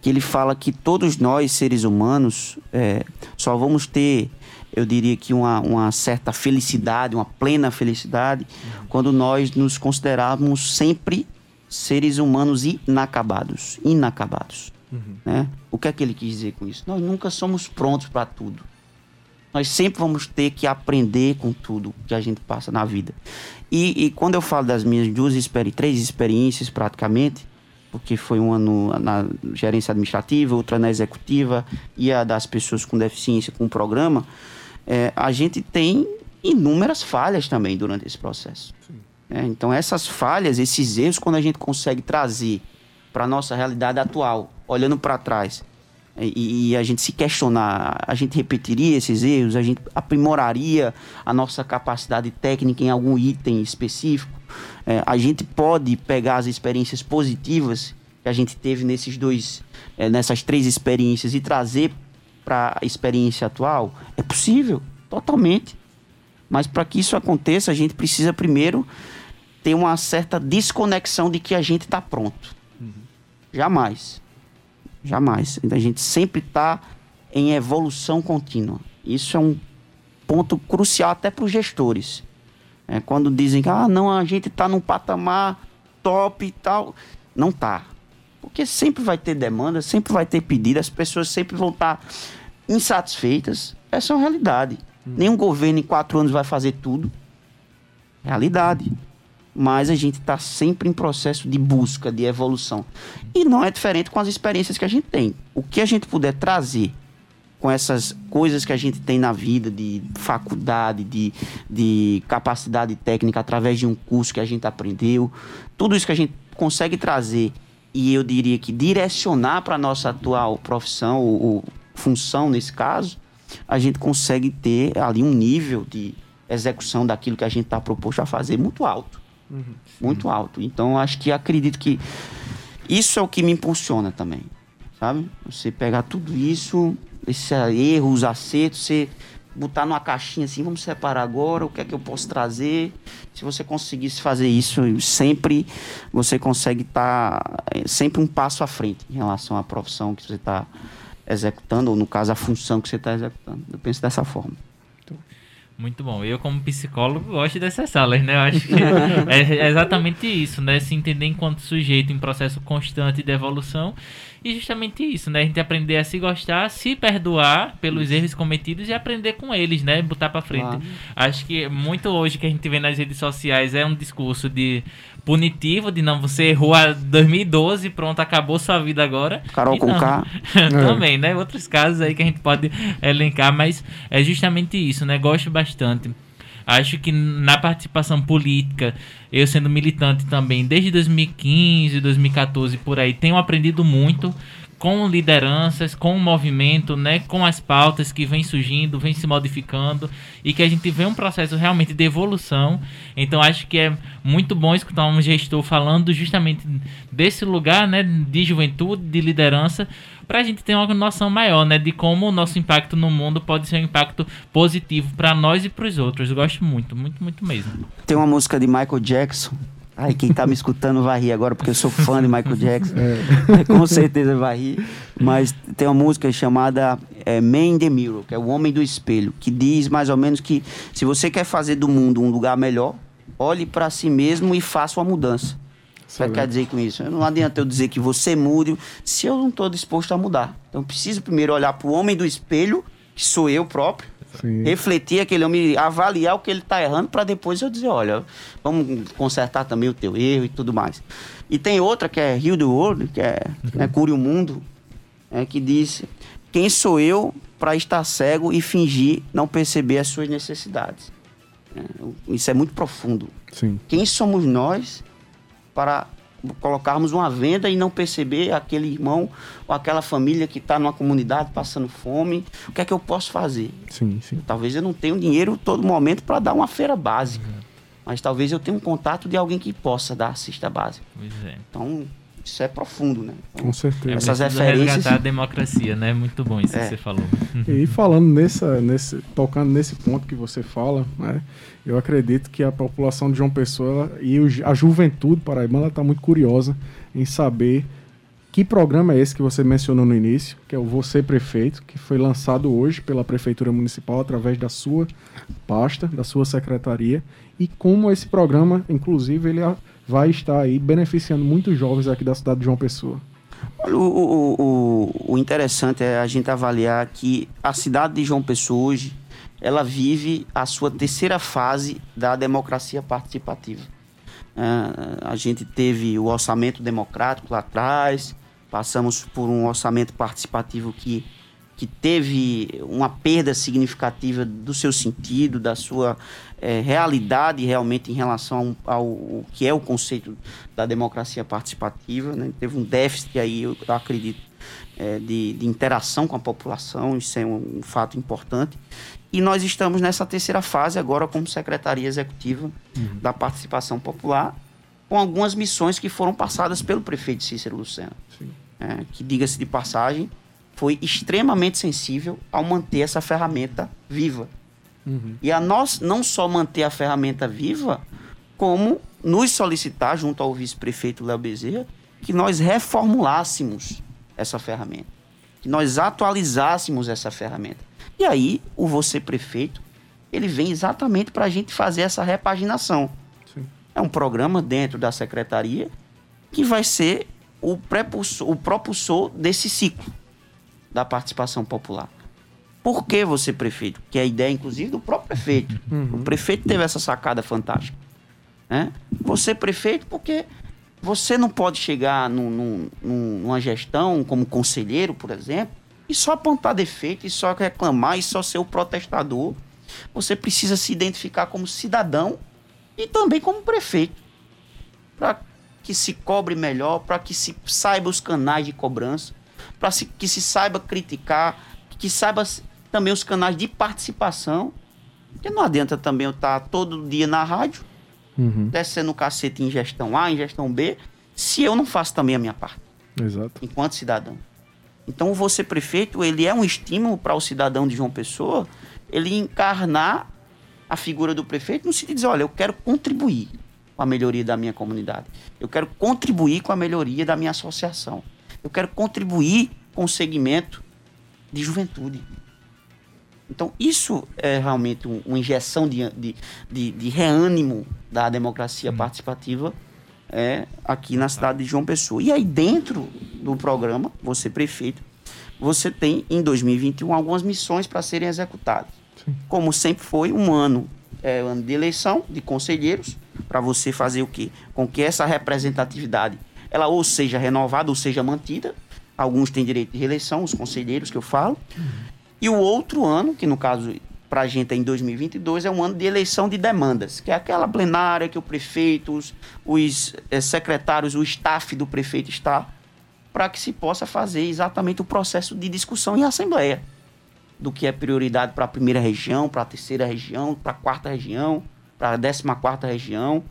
que ele fala que todos nós, seres humanos, é, só vamos ter eu diria que uma, uma certa felicidade, uma plena felicidade, quando nós nos considerarmos sempre seres humanos inacabados. Inacabados. Uhum. Né? O que é que ele quis dizer com isso? Nós nunca somos prontos para tudo. Nós sempre vamos ter que aprender com tudo que a gente passa na vida. E, e quando eu falo das minhas duas experi três experiências praticamente, porque foi uma no, na gerência administrativa, outra na executiva e a das pessoas com deficiência com o programa, é, a gente tem inúmeras falhas também durante esse processo. É, então essas falhas, esses erros, quando a gente consegue trazer para a nossa realidade atual, olhando para trás, e, e, a gente se questionar, a gente repetiria esses erros, a gente aprimoraria a nossa capacidade técnica em algum item específico. É, a gente pode pegar as experiências positivas que a gente teve nesses dois, é, nessas três experiências e trazer para a experiência atual. É possível, totalmente. Mas para que isso aconteça, a gente precisa primeiro ter uma certa desconexão de que a gente está pronto. Uhum. Jamais. Jamais. A gente sempre está em evolução contínua. Isso é um ponto crucial até para os gestores. É, quando dizem que ah, não, a gente está num patamar top e tal. Não está. Porque sempre vai ter demanda, sempre vai ter pedido, as pessoas sempre vão estar tá insatisfeitas. Essa é uma realidade. Hum. Nenhum governo em quatro anos vai fazer tudo. Realidade mas a gente está sempre em processo de busca, de evolução. E não é diferente com as experiências que a gente tem. O que a gente puder trazer com essas coisas que a gente tem na vida, de faculdade, de, de capacidade técnica, através de um curso que a gente aprendeu, tudo isso que a gente consegue trazer e eu diria que direcionar para a nossa atual profissão ou, ou função nesse caso, a gente consegue ter ali um nível de execução daquilo que a gente está proposto a fazer muito alto. Uhum. Muito alto. Então, acho que acredito que isso é o que me impulsiona também. Sabe? Você pegar tudo isso, esses erros, acertos, você botar numa caixinha assim, vamos separar agora, o que é que eu posso trazer. Se você conseguisse fazer isso sempre, você consegue estar tá, é, sempre um passo à frente em relação à profissão que você está executando, ou no caso, a função que você está executando. Eu penso dessa forma. Muito bom. Eu, como psicólogo, gosto dessas salas, né? Eu acho que é exatamente isso, né? Se entender enquanto sujeito em processo constante de evolução. E justamente isso, né? A gente aprender a se gostar, se perdoar pelos erros cometidos e aprender com eles, né? Botar pra frente. Claro. Acho que muito hoje que a gente vê nas redes sociais é um discurso de punitivo de não, você errou a 2012, pronto, acabou sua vida agora. Carol com K. Também, né? Outros casos aí que a gente pode elencar, mas é justamente isso, né? Gosto bastante. Acho que na participação política, eu sendo militante também, desde 2015, 2014 por aí, tenho aprendido muito com lideranças, com o movimento, né, com as pautas que vem surgindo, vem se modificando e que a gente vê um processo realmente de evolução. Então acho que é muito bom escutar um gestor falando justamente desse lugar, né, de juventude, de liderança, para a gente ter uma noção maior, né, de como o nosso impacto no mundo pode ser um impacto positivo para nós e para os outros. Eu gosto muito, muito, muito mesmo. Tem uma música de Michael Jackson Ai, quem tá me escutando vai rir agora, porque eu sou fã de Michael Jackson. É. Com certeza vai rir. Mas tem uma música chamada é, Man in the Mirror, que é o Homem do Espelho, que diz mais ou menos que se você quer fazer do mundo um lugar melhor, olhe para si mesmo e faça uma mudança. O que quer dizer com isso? Não adianta eu dizer que você mude se eu não estou disposto a mudar. Então, preciso primeiro olhar para o homem do espelho, que sou eu próprio, Sim. refletir aquele homem, avaliar o que ele está errando para depois eu dizer, olha, vamos consertar também o teu erro e tudo mais. E tem outra que é Heal the World, que é né, Cure o Mundo, é, que diz, quem sou eu para estar cego e fingir não perceber as suas necessidades? É, isso é muito profundo. Sim. Quem somos nós para colocarmos uma venda e não perceber aquele irmão ou aquela família que está numa comunidade passando fome, o que é que eu posso fazer? Sim, sim. Talvez eu não tenha dinheiro todo momento para dar uma feira básica, uhum. mas talvez eu tenha um contato de alguém que possa dar a cesta básica. É. Então, isso é profundo, né? Então, Com certeza. É Essas referências. resgatar a democracia, né? Muito bom isso é. que você falou. E falando nessa, nesse, tocando nesse ponto que você fala, né? Eu acredito que a população de João Pessoa e a juventude paraibana está muito curiosa em saber que programa é esse que você mencionou no início, que é o Você Prefeito, que foi lançado hoje pela Prefeitura Municipal através da sua pasta, da sua secretaria, e como esse programa, inclusive, ele vai estar aí beneficiando muitos jovens aqui da cidade de João Pessoa. Olha, o, o, o, o interessante é a gente avaliar que a cidade de João Pessoa hoje ela vive a sua terceira fase da democracia participativa. É, a gente teve o orçamento democrático lá atrás, passamos por um orçamento participativo que, que teve uma perda significativa do seu sentido, da sua é, realidade realmente em relação ao, ao, que é o conceito da democracia participativa. Né? Teve um déficit aí, eu acredito, é, de, de, interação com a população, isso é um, um, fato importante. E nós estamos nessa terceira fase agora como Secretaria Executiva uhum. da Participação Popular, com algumas missões que foram passadas pelo prefeito Cícero Lucena. É, que, diga-se de passagem, foi extremamente sensível ao manter essa ferramenta viva. Uhum. E a nós não só manter a ferramenta viva, como nos solicitar, junto ao vice-prefeito Léo Bezerra, que nós reformulássemos essa ferramenta, que nós atualizássemos essa ferramenta. E aí, o você prefeito, ele vem exatamente para a gente fazer essa repaginação. Sim. É um programa dentro da secretaria que vai ser o, prepulsor, o propulsor desse ciclo da participação popular. Por que você prefeito? Que é a ideia, inclusive, do próprio prefeito. Uhum. O prefeito teve essa sacada fantástica. Né? Você prefeito porque você não pode chegar num, num, numa gestão como conselheiro, por exemplo, e só apontar defeito, e só reclamar, e só ser o protestador. Você precisa se identificar como cidadão e também como prefeito. Para que se cobre melhor, para que se saiba os canais de cobrança, para que se saiba criticar, que saiba também os canais de participação. Porque não adianta também eu estar todo dia na rádio, uhum. descendo o cacete em gestão A, em gestão B, se eu não faço também a minha parte. Exato. Enquanto cidadão. Então, você prefeito, ele é um estímulo para o cidadão de João Pessoa, ele encarnar a figura do prefeito no sentido de dizer, olha, eu quero contribuir com a melhoria da minha comunidade. Eu quero contribuir com a melhoria da minha associação. Eu quero contribuir com o segmento de juventude. Então, isso é realmente uma injeção de, de, de, de reânimo da democracia hum. participativa é, aqui na cidade de João Pessoa. E aí, dentro do programa, você prefeito, você tem em 2021 algumas missões para serem executadas. Sim. Como sempre foi, um ano é ano de eleição de conselheiros, para você fazer o quê? Com que essa representatividade ela ou seja renovada ou seja mantida. Alguns têm direito de reeleição, os conselheiros que eu falo. Uhum. E o outro ano, que no caso para a gente em 2022, é um ano de eleição de demandas, que é aquela plenária que o prefeito, os, os é, secretários, o staff do prefeito está, para que se possa fazer exatamente o processo de discussão em assembleia do que é prioridade para a primeira região, para a terceira região, para a quarta região, para a décima quarta região.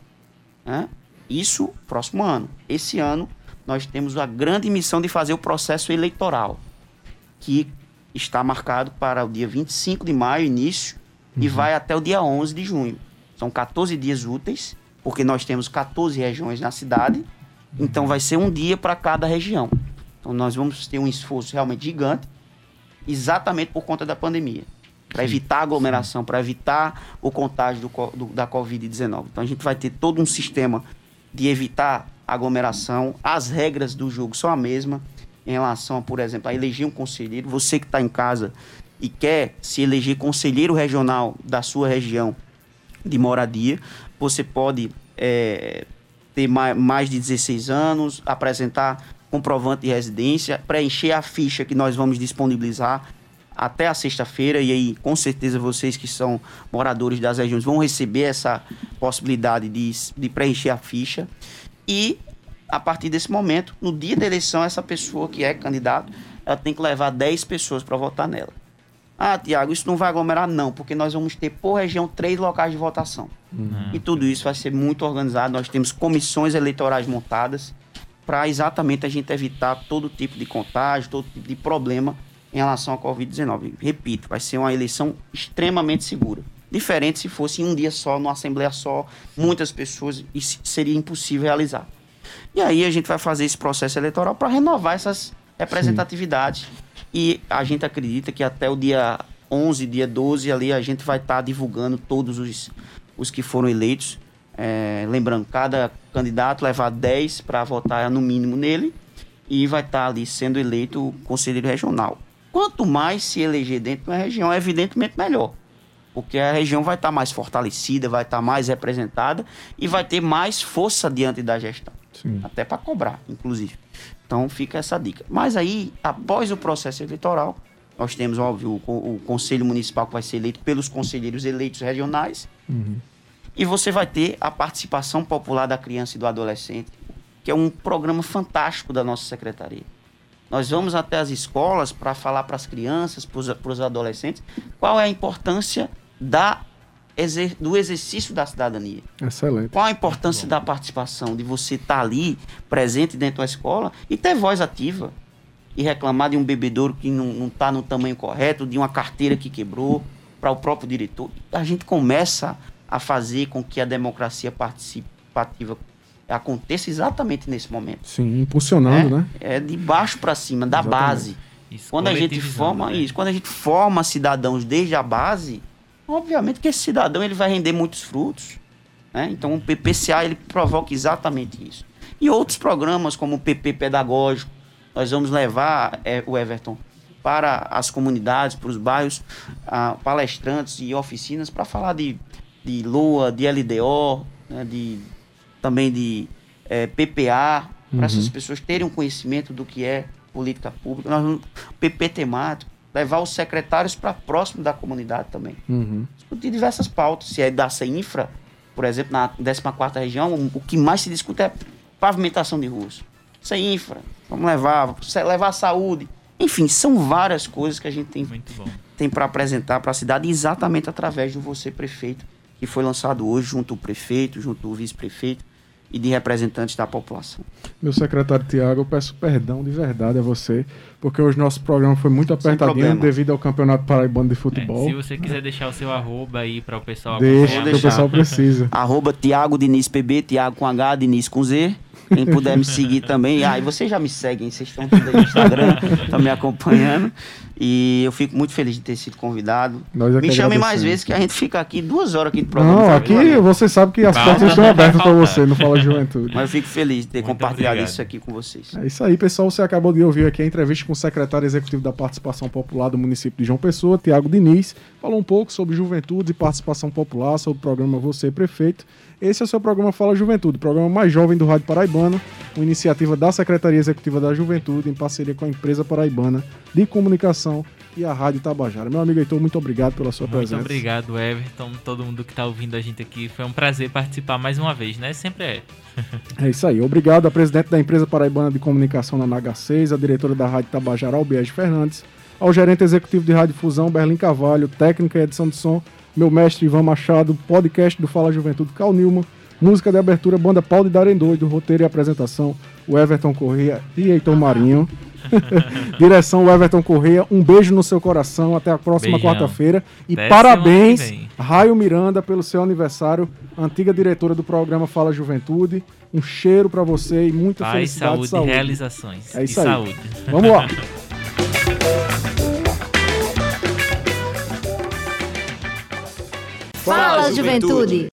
Né? Isso próximo ano. Esse ano nós temos a grande missão de fazer o processo eleitoral, que está marcado para o dia 25 de maio, início, uhum. e vai até o dia 11 de junho. São 14 dias úteis, porque nós temos 14 regiões na cidade, então vai ser um dia para cada região. Então nós vamos ter um esforço realmente gigante, exatamente por conta da pandemia. Para evitar aglomeração, para evitar o contágio do, do, da Covid-19. Então a gente vai ter todo um sistema de evitar aglomeração. As regras do jogo são a mesma em relação, por exemplo, a eleger um conselheiro. Você que está em casa e quer se eleger conselheiro regional da sua região de moradia, você pode é, ter mais de 16 anos, apresentar comprovante de residência, preencher a ficha que nós vamos disponibilizar até a sexta-feira e aí com certeza vocês que são moradores das regiões vão receber essa possibilidade de, de preencher a ficha e a partir desse momento, no dia da eleição, essa pessoa que é candidato, ela tem que levar 10 pessoas para votar nela. Ah, Tiago, isso não vai aglomerar? Não, porque nós vamos ter por região três locais de votação. Uhum. E tudo isso vai ser muito organizado. Nós temos comissões eleitorais montadas para exatamente a gente evitar todo tipo de contágio, todo tipo de problema em relação à Covid-19. Repito, vai ser uma eleição extremamente segura. Diferente se fosse em um dia só, numa assembleia só, muitas pessoas, e seria impossível realizar. E aí a gente vai fazer esse processo eleitoral para renovar essas representatividades. Sim. E a gente acredita que até o dia 11, dia 12 ali a gente vai estar tá divulgando todos os, os que foram eleitos. É, lembrando, cada candidato levar 10 para votar no mínimo nele e vai estar tá ali sendo eleito conselheiro regional. Quanto mais se eleger dentro de uma região, é evidentemente melhor. Porque a região vai estar tá mais fortalecida, vai estar tá mais representada e vai ter mais força diante da gestão. Sim. Até para cobrar, inclusive. Então fica essa dica. Mas aí, após o processo eleitoral, nós temos, óbvio, o, o Conselho Municipal que vai ser eleito pelos conselheiros eleitos regionais. Uhum. E você vai ter a participação popular da criança e do adolescente, que é um programa fantástico da nossa secretaria. Nós vamos até as escolas para falar para as crianças, para os adolescentes, qual é a importância da, do exercício da cidadania. Excelente. Qual a importância da participação, de você estar tá ali, presente dentro da escola e ter voz ativa. E reclamar de um bebedouro que não está no tamanho correto, de uma carteira que quebrou, para o próprio diretor. A gente começa a fazer com que a democracia participativa aconteça exatamente nesse momento. Sim, impulsionando, é, né? É de baixo para cima, da exatamente. base. Isso, quando a gente forma né? isso, quando a gente forma cidadãos desde a base, obviamente que esse cidadão ele vai render muitos frutos. Né? Então o PPCA ele provoca exatamente isso. E outros programas como o PP Pedagógico, nós vamos levar é, o Everton para as comunidades, para os bairros, ah, palestrantes e oficinas para falar de, de LOA, de LDO, né, de também de é, PPA, para uhum. essas pessoas terem um conhecimento do que é política pública. Nós PP temático, levar os secretários para próximo da comunidade também. Uhum. Discutir diversas pautas, se é da infra, por exemplo, na 14 região, o que mais se discute é pavimentação de ruas. infra, vamos levar, levar a saúde. Enfim, são várias coisas que a gente tem, tem para apresentar para a cidade exatamente através do Você Prefeito, que foi lançado hoje junto ao prefeito, junto ao vice-prefeito e de representantes da população. Meu secretário Tiago, eu peço perdão de verdade a você, porque hoje nosso programa foi muito apertadinho devido ao Campeonato Paraibano de Futebol. É, se você quiser deixar o seu arroba aí para o pessoal Deixa, que o pessoal precisa. arroba Tiago Diniz PB, Tiago com H, Diniz com Z. Quem puder me seguir também. Ah, e vocês já me seguem, vocês estão tudo aí no Instagram, estão me acompanhando. E eu fico muito feliz de ter sido convidado. É me chamem mais vezes que a gente fica aqui duas horas aqui do programa. Não, aqui você sabe que as portas estão abertas para você, não fala juventude. Mas eu fico feliz de ter muito compartilhado obrigado. isso aqui com vocês. É isso aí, pessoal. Você acabou de ouvir aqui a entrevista com o secretário executivo da Participação Popular do município de João Pessoa, Tiago Diniz. Falou um pouco sobre juventude e participação popular, sobre o programa Você Prefeito. Esse é o seu programa Fala Juventude, programa mais jovem do Rádio Paraibano, uma iniciativa da Secretaria Executiva da Juventude, em parceria com a empresa paraibana de comunicação e a Rádio Tabajara. Meu amigo Heitor, muito obrigado pela sua muito presença. Muito obrigado, Everton, todo mundo que está ouvindo a gente aqui. Foi um prazer participar mais uma vez, né? Sempre é. é isso aí. Obrigado à presidente da empresa paraibana de comunicação na NH6, a diretora da Rádio Tabajara, Albiege Fernandes, ao gerente executivo de Rádio Fusão, Berlim Cavalho, técnica e edição de som, meu mestre Ivan Machado, podcast do Fala Juventude Cal Nilma, música de abertura, banda Paulo de Darendoido, roteiro e apresentação, o Everton Corrêa e Heitor Marinho. Direção o Everton Correia. Um beijo no seu coração. Até a próxima quarta-feira. E parabéns, Raio Miranda, pelo seu aniversário. Antiga diretora do programa Fala Juventude. Um cheiro para você e muita Paz, felicidade saúde, saúde. realizações. É isso e aí. Saúde. Vamos lá. Fala, Juventude!